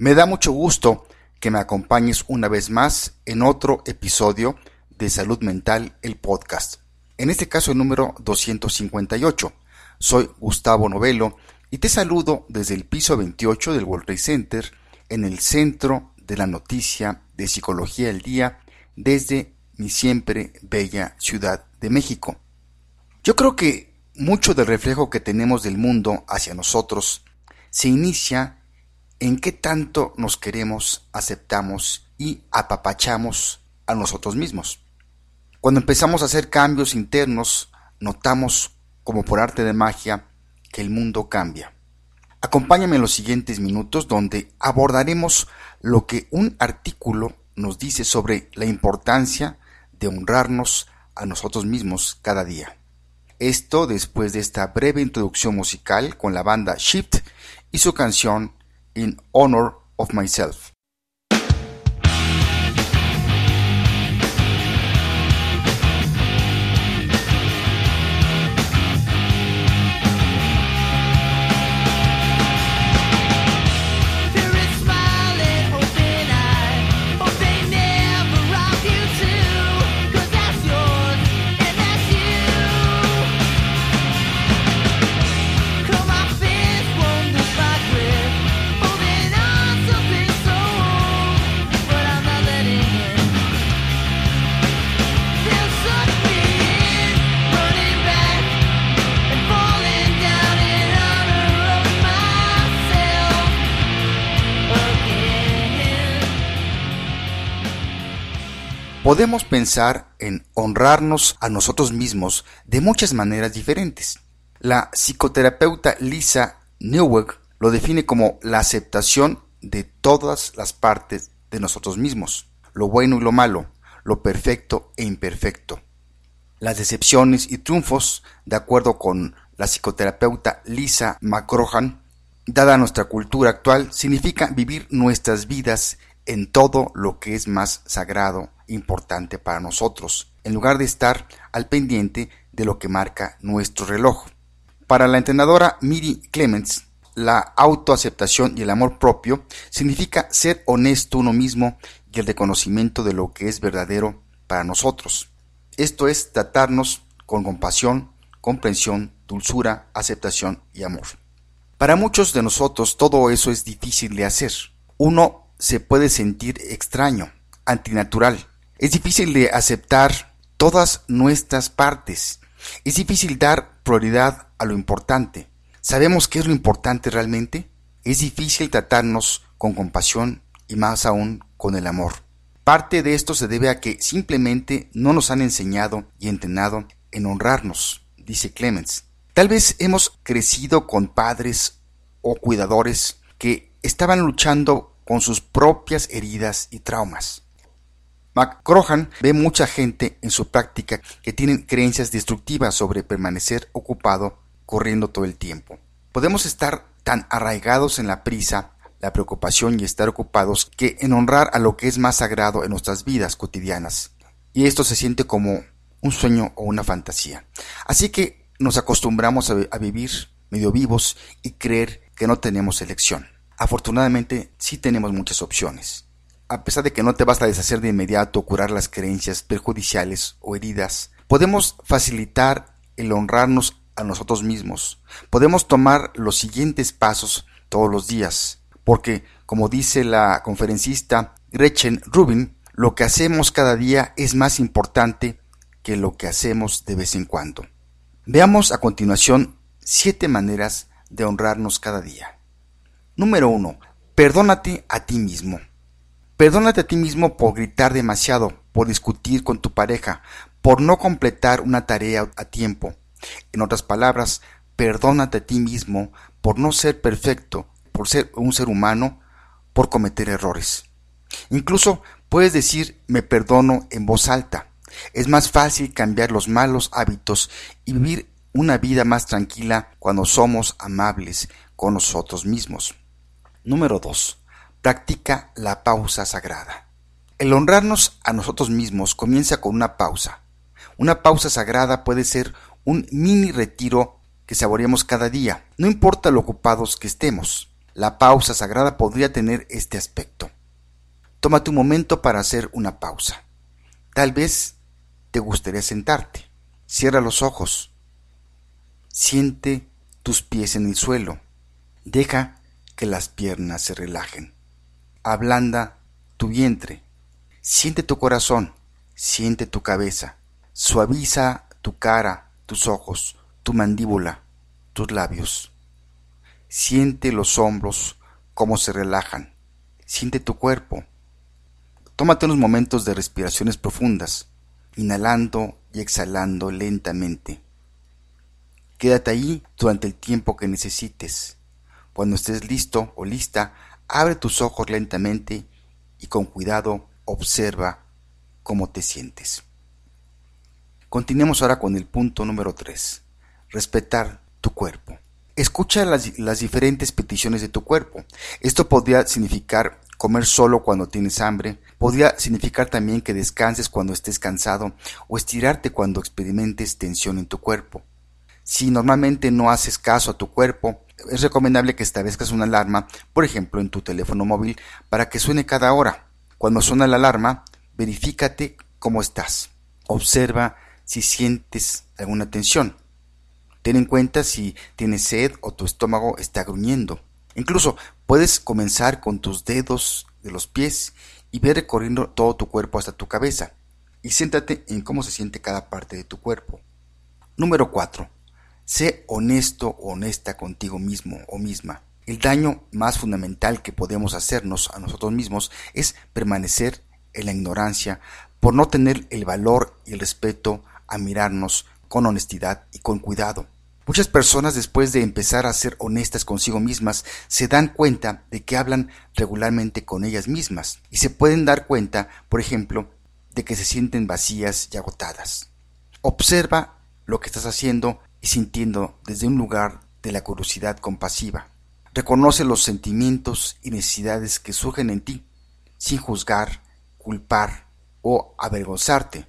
Me da mucho gusto que me acompañes una vez más en otro episodio de Salud Mental, el podcast. En este caso el número 258. Soy Gustavo Novelo y te saludo desde el piso 28 del World Center en el centro de la noticia de Psicología del Día desde mi siempre bella Ciudad de México. Yo creo que mucho del reflejo que tenemos del mundo hacia nosotros se inicia en qué tanto nos queremos, aceptamos y apapachamos a nosotros mismos. Cuando empezamos a hacer cambios internos, notamos, como por arte de magia, que el mundo cambia. Acompáñame en los siguientes minutos donde abordaremos lo que un artículo nos dice sobre la importancia de honrarnos a nosotros mismos cada día. Esto después de esta breve introducción musical con la banda Shift y su canción In Honor of Myself. Podemos pensar en honrarnos a nosotros mismos de muchas maneras diferentes. La psicoterapeuta Lisa Newegg lo define como la aceptación de todas las partes de nosotros mismos, lo bueno y lo malo, lo perfecto e imperfecto. Las decepciones y triunfos, de acuerdo con la psicoterapeuta Lisa McCrohan, dada nuestra cultura actual, significa vivir nuestras vidas en todo lo que es más sagrado, importante para nosotros, en lugar de estar al pendiente de lo que marca nuestro reloj. Para la entrenadora Miri Clements, la autoaceptación y el amor propio significa ser honesto uno mismo y el reconocimiento de lo que es verdadero para nosotros. Esto es tratarnos con compasión, comprensión, dulzura, aceptación y amor. Para muchos de nosotros todo eso es difícil de hacer. Uno se puede sentir extraño, antinatural. Es difícil de aceptar todas nuestras partes. Es difícil dar prioridad a lo importante. ¿Sabemos qué es lo importante realmente? Es difícil tratarnos con compasión y más aún con el amor. Parte de esto se debe a que simplemente no nos han enseñado y entrenado en honrarnos, dice Clemens. Tal vez hemos crecido con padres o cuidadores que estaban luchando con sus propias heridas y traumas. McCrohan ve mucha gente en su práctica que tienen creencias destructivas sobre permanecer ocupado corriendo todo el tiempo. Podemos estar tan arraigados en la prisa, la preocupación y estar ocupados que en honrar a lo que es más sagrado en nuestras vidas cotidianas. Y esto se siente como un sueño o una fantasía. Así que nos acostumbramos a, a vivir medio vivos y creer que no tenemos elección. Afortunadamente sí tenemos muchas opciones. A pesar de que no te basta deshacer de inmediato curar las creencias perjudiciales o heridas, podemos facilitar el honrarnos a nosotros mismos. Podemos tomar los siguientes pasos todos los días, porque, como dice la conferencista Gretchen Rubin, lo que hacemos cada día es más importante que lo que hacemos de vez en cuando. Veamos a continuación siete maneras de honrarnos cada día. Número 1. Perdónate a ti mismo. Perdónate a ti mismo por gritar demasiado, por discutir con tu pareja, por no completar una tarea a tiempo. En otras palabras, perdónate a ti mismo por no ser perfecto, por ser un ser humano, por cometer errores. Incluso puedes decir me perdono en voz alta. Es más fácil cambiar los malos hábitos y vivir una vida más tranquila cuando somos amables con nosotros mismos. Número 2. Practica la pausa sagrada. El honrarnos a nosotros mismos comienza con una pausa. Una pausa sagrada puede ser un mini retiro que saboreamos cada día, no importa lo ocupados que estemos. la pausa sagrada podría tener este aspecto. Tómate un momento para hacer una pausa. Tal vez te gustaría sentarte. Cierra los ojos. Siente tus pies en el suelo. Deja que las piernas se relajen. Ablanda tu vientre. Siente tu corazón. Siente tu cabeza. Suaviza tu cara, tus ojos, tu mandíbula, tus labios. Siente los hombros, cómo se relajan. Siente tu cuerpo. Tómate unos momentos de respiraciones profundas, inhalando y exhalando lentamente. Quédate ahí durante el tiempo que necesites. Cuando estés listo o lista, abre tus ojos lentamente y con cuidado observa cómo te sientes. Continuemos ahora con el punto número 3. Respetar tu cuerpo. Escucha las, las, diferentes peticiones de tu cuerpo. Esto podría significar comer solo cuando tienes hambre, podría significar también que descanses cuando estés cansado o estirarte cuando experimentes tensión en tu cuerpo. Si normalmente no haces caso a tu cuerpo, es recomendable que establezcas una alarma, por ejemplo en tu teléfono móvil, para que suene cada hora. Cuando suena la alarma, verifícate cómo estás. Observa si sientes alguna tensión. Ten en cuenta si tienes sed o tu estómago está gruñendo. Incluso puedes comenzar con tus dedos de los pies y ver recorriendo todo tu cuerpo hasta tu cabeza. Y siéntate en cómo se siente cada parte de tu cuerpo. Número 4. Sé honesto o honesta contigo mismo o misma. El daño más fundamental que podemos hacernos a nosotros mismos es permanecer en la ignorancia por no tener el valor y el respeto a mirarnos con honestidad y con cuidado. Muchas personas después de empezar a ser honestas consigo mismas se dan cuenta de que hablan regularmente con ellas mismas y se pueden dar cuenta, por ejemplo, de que se sienten vacías y agotadas. Observa lo que estás haciendo y sintiendo desde un lugar de la curiosidad compasiva. Reconoce los sentimientos y necesidades que surgen en ti, sin juzgar, culpar o avergonzarte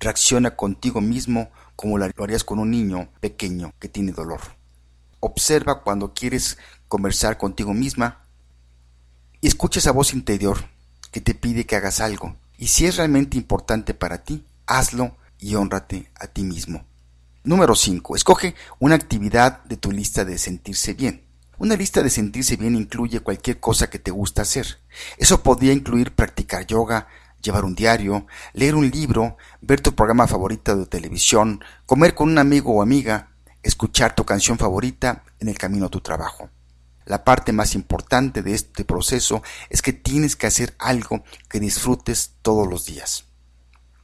reacciona contigo mismo como lo harías con un niño pequeño que tiene dolor. Observa cuando quieres conversar contigo misma y escucha esa voz interior que te pide que hagas algo. Y si es realmente importante para ti, hazlo y honrate a ti mismo. Número 5. Escoge una actividad de tu lista de sentirse bien. Una lista de sentirse bien incluye cualquier cosa que te gusta hacer. Eso podría incluir practicar yoga, llevar un diario, leer un libro, ver tu programa favorito de televisión, comer con un amigo o amiga, escuchar tu canción favorita en el camino a tu trabajo. La parte más importante de este proceso es que tienes que hacer algo que disfrutes todos los días.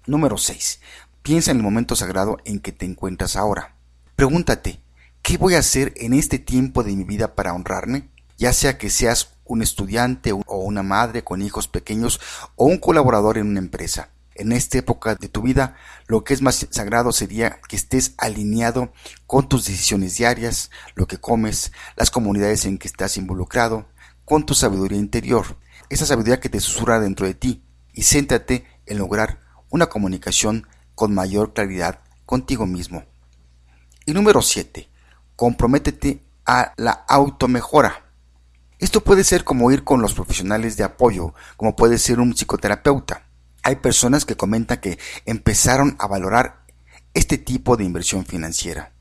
Número 6. Piensa en el momento sagrado en que te encuentras ahora. Pregúntate, ¿qué voy a hacer en este tiempo de mi vida para honrarme? Ya sea que seas un estudiante o una madre con hijos pequeños o un colaborador en una empresa. En esta época de tu vida, lo que es más sagrado sería que estés alineado con tus decisiones diarias, lo que comes, las comunidades en que estás involucrado, con tu sabiduría interior, esa sabiduría que te susurra dentro de ti, y céntrate en lograr una comunicación con mayor claridad contigo mismo. Y número 7. Comprométete a la automejora. Esto puede ser como ir con los profesionales de apoyo, como puede ser un psicoterapeuta. Hay personas que comentan que empezaron a valorar este tipo de inversión financiera.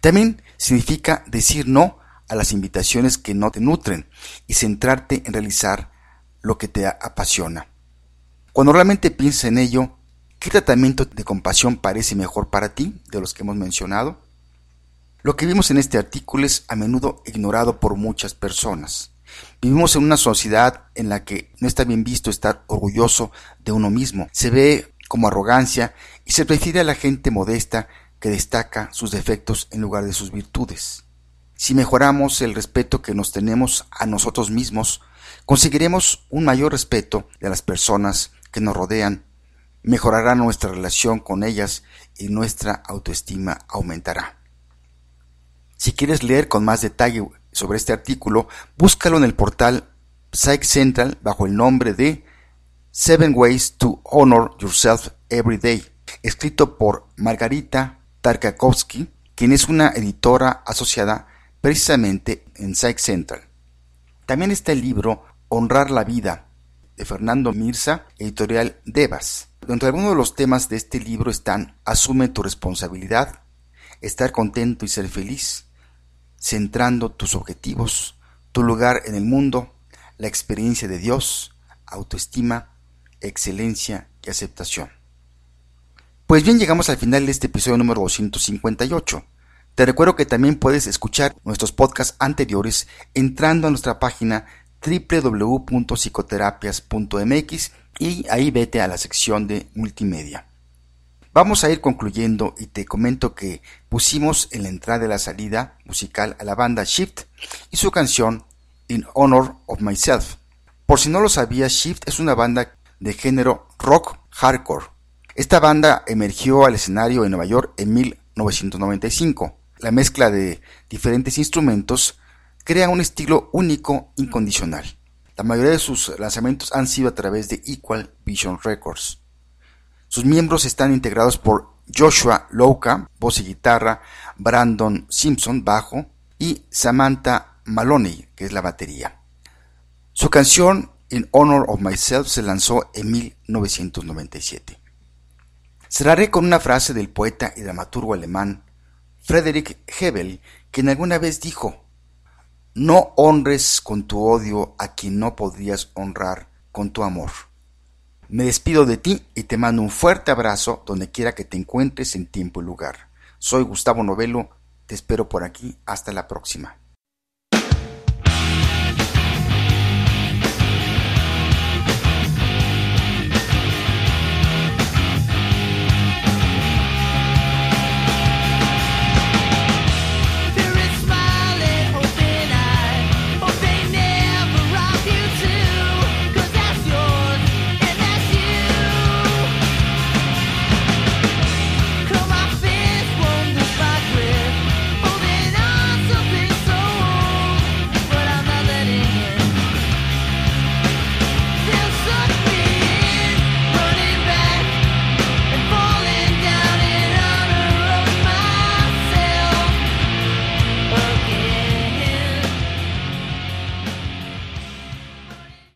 También significa decir no a las invitaciones que no te nutren y centrarte en realizar lo que te apasiona. Cuando realmente piensas en ello, ¿qué tratamiento de compasión parece mejor para ti de los que hemos mencionado? Lo que vimos en este artículo es a menudo ignorado por muchas personas. Vivimos en una sociedad en la que no está bien visto estar orgulloso de uno mismo. Se ve como arrogancia y se prefiere a la gente modesta que destaca sus defectos en lugar de sus virtudes. Si mejoramos el respeto que nos tenemos a nosotros mismos, conseguiremos un mayor respeto de las personas que nos rodean, mejorará nuestra relación con ellas y nuestra autoestima aumentará. Si quieres leer con más detalle sobre este artículo, búscalo en el portal Psych Central bajo el nombre de Seven Ways to Honor Yourself Every Day, escrito por Margarita Tarkakovsky, quien es una editora asociada precisamente en Psych Central. También está el libro Honrar la vida de Fernando Mirza, editorial Devas. Entre algunos de los temas de este libro están Asume tu responsabilidad, Estar contento y ser feliz, Centrando tus objetivos, Tu lugar en el mundo, La experiencia de Dios, Autoestima, Excelencia y aceptación. Pues bien, llegamos al final de este episodio número 258. Te recuerdo que también puedes escuchar nuestros podcasts anteriores entrando a nuestra página www.psicoterapias.mx y ahí vete a la sección de multimedia. Vamos a ir concluyendo y te comento que pusimos en la entrada de la salida musical a la banda Shift y su canción In Honor of Myself. Por si no lo sabías, Shift es una banda de género rock hardcore. Esta banda emergió al escenario en Nueva York en 1995. La mezcla de diferentes instrumentos crea un estilo único incondicional. La mayoría de sus lanzamientos han sido a través de Equal Vision Records. Sus miembros están integrados por Joshua Louka, voz y guitarra, Brandon Simpson, bajo, y Samantha Maloney, que es la batería. Su canción In Honor of Myself se lanzó en 1997. Cerraré con una frase del poeta y dramaturgo alemán Friedrich Hebel, quien alguna vez dijo no honres con tu odio a quien no podrías honrar con tu amor. Me despido de ti y te mando un fuerte abrazo donde quiera que te encuentres en tiempo y lugar. Soy Gustavo Novelo, te espero por aquí, hasta la próxima.